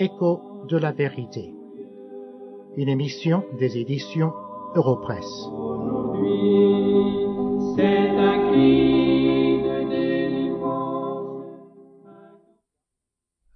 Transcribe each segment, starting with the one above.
Écho de la vérité. Une émission des éditions Europresse.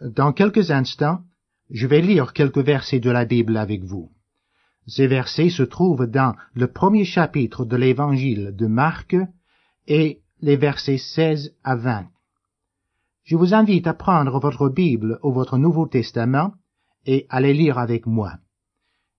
Dans quelques instants, je vais lire quelques versets de la Bible avec vous. Ces versets se trouvent dans le premier chapitre de l'évangile de Marc et les versets 16 à 20. Je vous invite à prendre votre Bible ou votre Nouveau Testament et à les lire avec moi.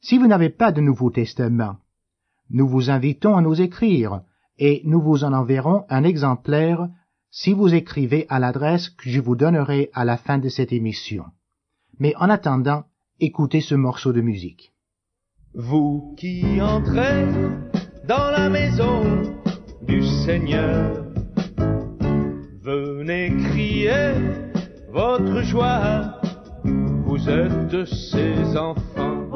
Si vous n'avez pas de Nouveau Testament, nous vous invitons à nous écrire et nous vous en enverrons un exemplaire si vous écrivez à l'adresse que je vous donnerai à la fin de cette émission. Mais en attendant, écoutez ce morceau de musique. Vous qui entrez dans la maison du Seigneur, venez crier votre joie, vous êtes ses enfants.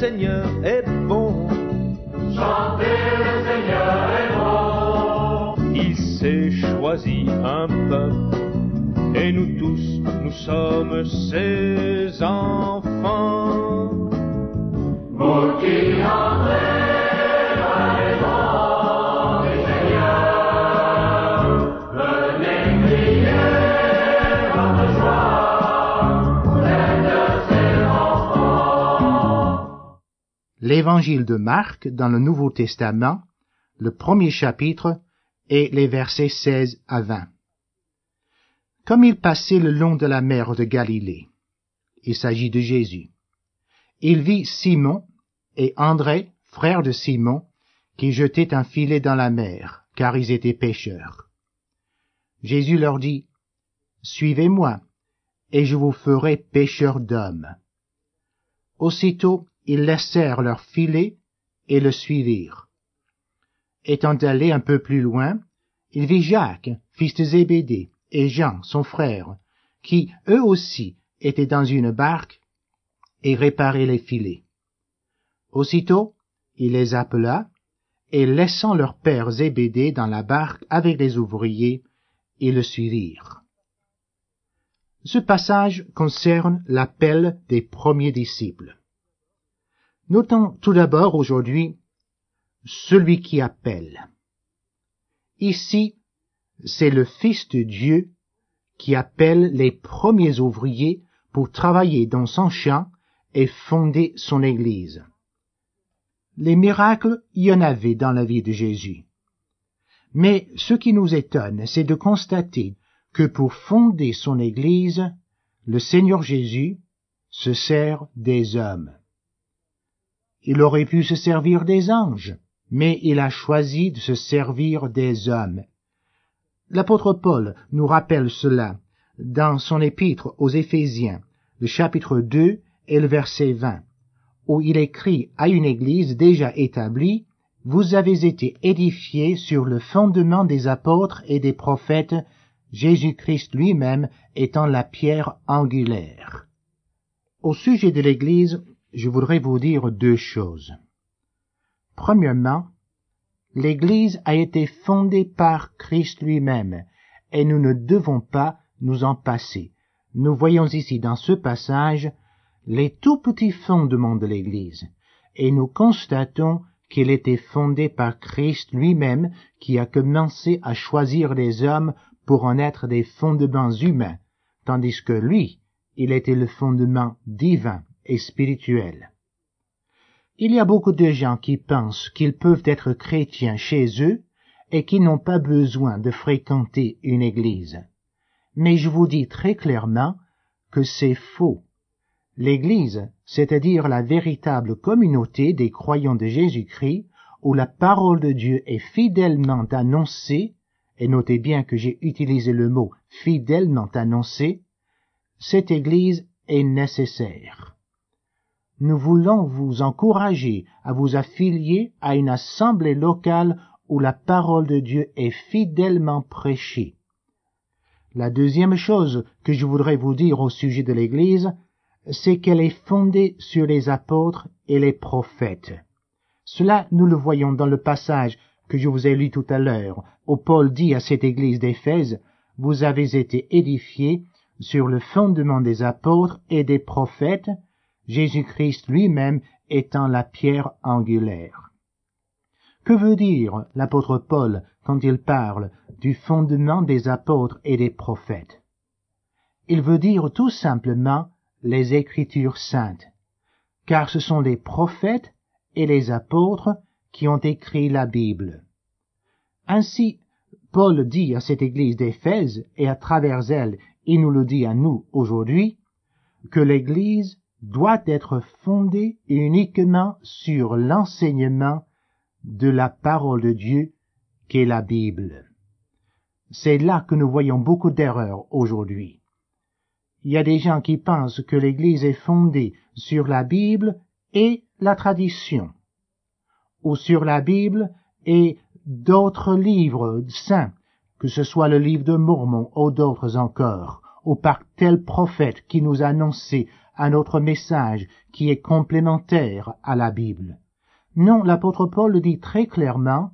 Seigneur est bon. Chantez le Seigneur est bon. Il s'est choisi un peuple et nous tous, nous sommes ses enfants. Vous qui L'évangile de Marc dans le Nouveau Testament, le premier chapitre et les versets 16 à 20. Comme il passait le long de la mer de Galilée, il s'agit de Jésus, il vit Simon et André, frère de Simon, qui jetaient un filet dans la mer, car ils étaient pêcheurs. Jésus leur dit, Suivez-moi, et je vous ferai pêcheurs d'hommes. Aussitôt, ils laissèrent leur filet et le suivirent. Étant allé un peu plus loin, il vit Jacques, fils de Zébédée, et Jean, son frère, qui, eux aussi, étaient dans une barque et réparaient les filets. Aussitôt, il les appela, et laissant leur père Zébédée dans la barque avec les ouvriers, ils le suivirent. Ce passage concerne l'appel des premiers disciples. Notons tout d'abord aujourd'hui celui qui appelle. Ici, c'est le Fils de Dieu qui appelle les premiers ouvriers pour travailler dans son champ et fonder son Église. Les miracles, il y en avait dans la vie de Jésus. Mais ce qui nous étonne, c'est de constater que pour fonder son Église, le Seigneur Jésus se sert des hommes. Il aurait pu se servir des anges, mais il a choisi de se servir des hommes. L'apôtre Paul nous rappelle cela dans son épître aux Éphésiens, le chapitre 2 et le verset 20, où il écrit à une église déjà établie, Vous avez été édifiés sur le fondement des apôtres et des prophètes, Jésus-Christ lui-même étant la pierre angulaire. Au sujet de l'église, je voudrais vous dire deux choses. Premièrement, l'Église a été fondée par Christ lui-même, et nous ne devons pas nous en passer. Nous voyons ici dans ce passage les tout petits fondements de l'Église, et nous constatons qu'il était fondé par Christ lui-même qui a commencé à choisir les hommes pour en être des fondements humains, tandis que lui, il était le fondement divin et. Il y a beaucoup de gens qui pensent qu'ils peuvent être chrétiens chez eux et qui n'ont pas besoin de fréquenter une église. Mais je vous dis très clairement que c'est faux. L'église, c'est-à-dire la véritable communauté des croyants de Jésus-Christ, où la parole de Dieu est fidèlement annoncée, et notez bien que j'ai utilisé le mot fidèlement annoncée, cette église est nécessaire. Nous voulons vous encourager à vous affilier à une assemblée locale où la parole de Dieu est fidèlement prêchée. La deuxième chose que je voudrais vous dire au sujet de l'Église, c'est qu'elle est fondée sur les apôtres et les prophètes. Cela, nous le voyons dans le passage que je vous ai lu tout à l'heure, où Paul dit à cette Église d'Éphèse, Vous avez été édifiés sur le fondement des apôtres et des prophètes, Jésus-Christ lui-même étant la pierre angulaire. Que veut dire l'apôtre Paul quand il parle du fondement des apôtres et des prophètes? Il veut dire tout simplement les Écritures saintes, car ce sont les prophètes et les apôtres qui ont écrit la Bible. Ainsi, Paul dit à cette église d'Éphèse, et à travers elle, il nous le dit à nous aujourd'hui, que l'église doit être fondée uniquement sur l'enseignement de la parole de Dieu qu'est la Bible. C'est là que nous voyons beaucoup d'erreurs aujourd'hui. Il y a des gens qui pensent que l'Église est fondée sur la Bible et la tradition, ou sur la Bible et d'autres livres saints, que ce soit le livre de Mormon ou d'autres encore, ou par tel prophète qui nous a annoncé un autre message qui est complémentaire à la Bible. Non, l'apôtre Paul dit très clairement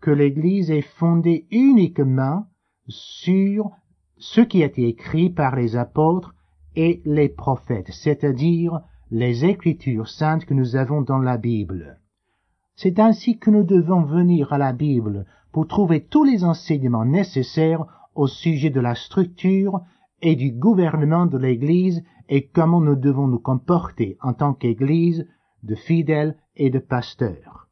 que l'Église est fondée uniquement sur ce qui a été écrit par les apôtres et les prophètes, c'est-à-dire les Écritures saintes que nous avons dans la Bible. C'est ainsi que nous devons venir à la Bible pour trouver tous les enseignements nécessaires au sujet de la structure et du gouvernement de l'Église et comment nous devons nous comporter en tant qu'Église de fidèles et de pasteurs.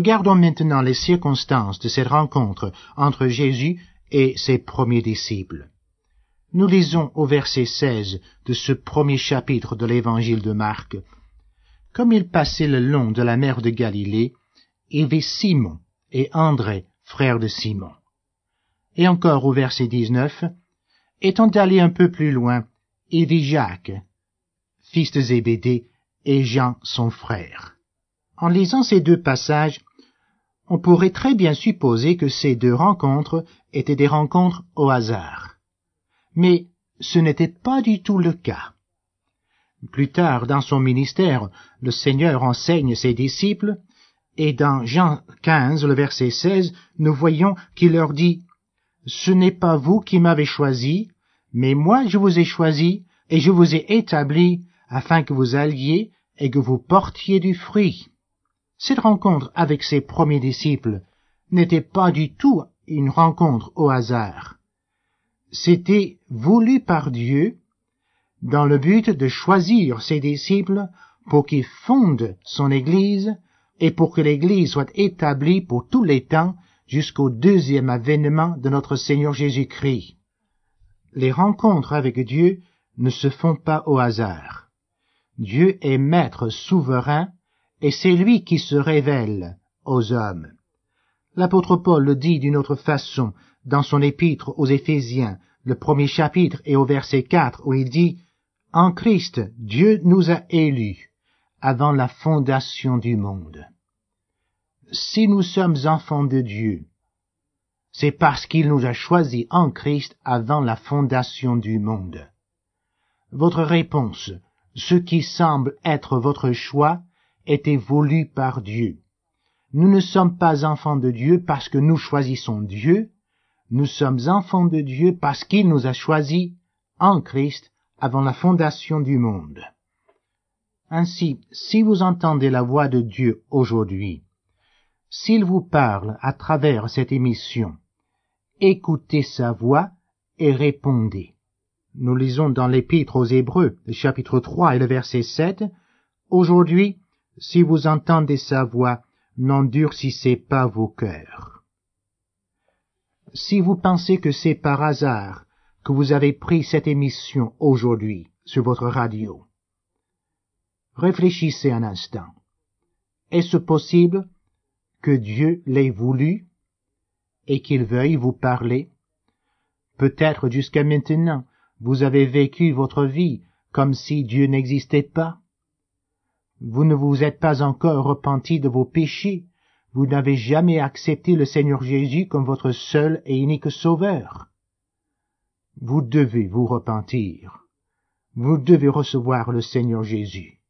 Regardons maintenant les circonstances de cette rencontre entre Jésus et ses premiers disciples. Nous lisons au verset 16 de ce premier chapitre de l'évangile de Marc. Comme il passait le long de la mer de Galilée, il vit Simon et André, frères de Simon. Et encore au verset 19, étant allé un peu plus loin, il vit Jacques, fils de Zébédée, et Jean son frère. En lisant ces deux passages, on pourrait très bien supposer que ces deux rencontres étaient des rencontres au hasard. Mais ce n'était pas du tout le cas. Plus tard dans son ministère, le Seigneur enseigne ses disciples, et dans Jean 15, le verset 16, nous voyons qu'il leur dit, Ce n'est pas vous qui m'avez choisi, mais moi je vous ai choisi, et je vous ai établi, afin que vous alliez et que vous portiez du fruit. Cette rencontre avec ses premiers disciples n'était pas du tout une rencontre au hasard. C'était voulu par Dieu dans le but de choisir ses disciples pour qu'ils fondent son Église et pour que l'Église soit établie pour tous les temps jusqu'au deuxième avènement de notre Seigneur Jésus-Christ. Les rencontres avec Dieu ne se font pas au hasard. Dieu est maître souverain et c'est lui qui se révèle aux hommes. L'apôtre Paul le dit d'une autre façon dans son épître aux Éphésiens, le premier chapitre et au verset 4, où il dit En Christ, Dieu nous a élus avant la fondation du monde. Si nous sommes enfants de Dieu, c'est parce qu'il nous a choisis en Christ avant la fondation du monde. Votre réponse, ce qui semble être votre choix, était voulu par Dieu. Nous ne sommes pas enfants de Dieu parce que nous choisissons Dieu, nous sommes enfants de Dieu parce qu'il nous a choisis en Christ avant la fondation du monde. Ainsi, si vous entendez la voix de Dieu aujourd'hui, s'il vous parle à travers cette émission, écoutez sa voix et répondez. Nous lisons dans l'Épître aux Hébreux, le chapitre 3 et le verset 7, Aujourd'hui, si vous entendez sa voix, n'endurcissez pas vos cœurs. Si vous pensez que c'est par hasard que vous avez pris cette émission aujourd'hui sur votre radio, réfléchissez un instant. Est-ce possible que Dieu l'ait voulu et qu'il veuille vous parler? Peut-être jusqu'à maintenant, vous avez vécu votre vie comme si Dieu n'existait pas. Vous ne vous êtes pas encore repenti de vos péchés. Vous n'avez jamais accepté le Seigneur Jésus comme votre seul et unique sauveur. Vous devez vous repentir. Vous devez recevoir le Seigneur Jésus.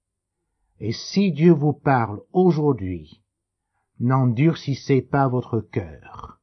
Et si Dieu vous parle aujourd'hui, n'endurcissez pas votre cœur.